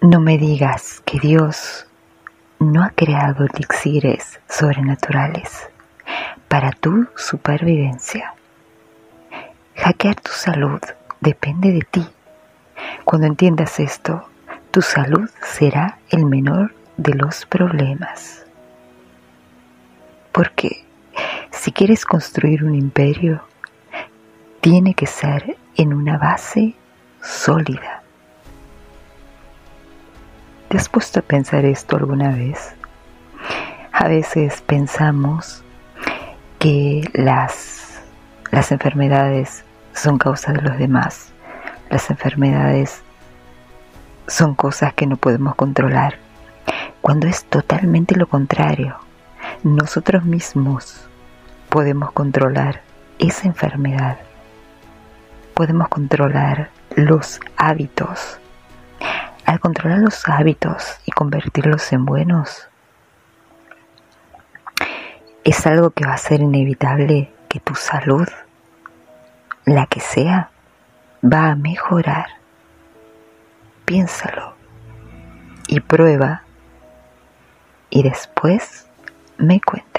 No me digas que Dios no ha creado elixires sobrenaturales para tu supervivencia. Hackear tu salud depende de ti. Cuando entiendas esto, tu salud será el menor de los problemas. Porque si quieres construir un imperio, tiene que ser en una base sólida. ¿Te has puesto a pensar esto alguna vez? A veces pensamos que las, las enfermedades son causa de los demás. Las enfermedades son cosas que no podemos controlar, cuando es totalmente lo contrario. Nosotros mismos podemos controlar esa enfermedad. Podemos controlar los hábitos. Al controlar los hábitos y convertirlos en buenos, es algo que va a ser inevitable que tu salud, la que sea, va a mejorar. Piénsalo y prueba y después me cuenta.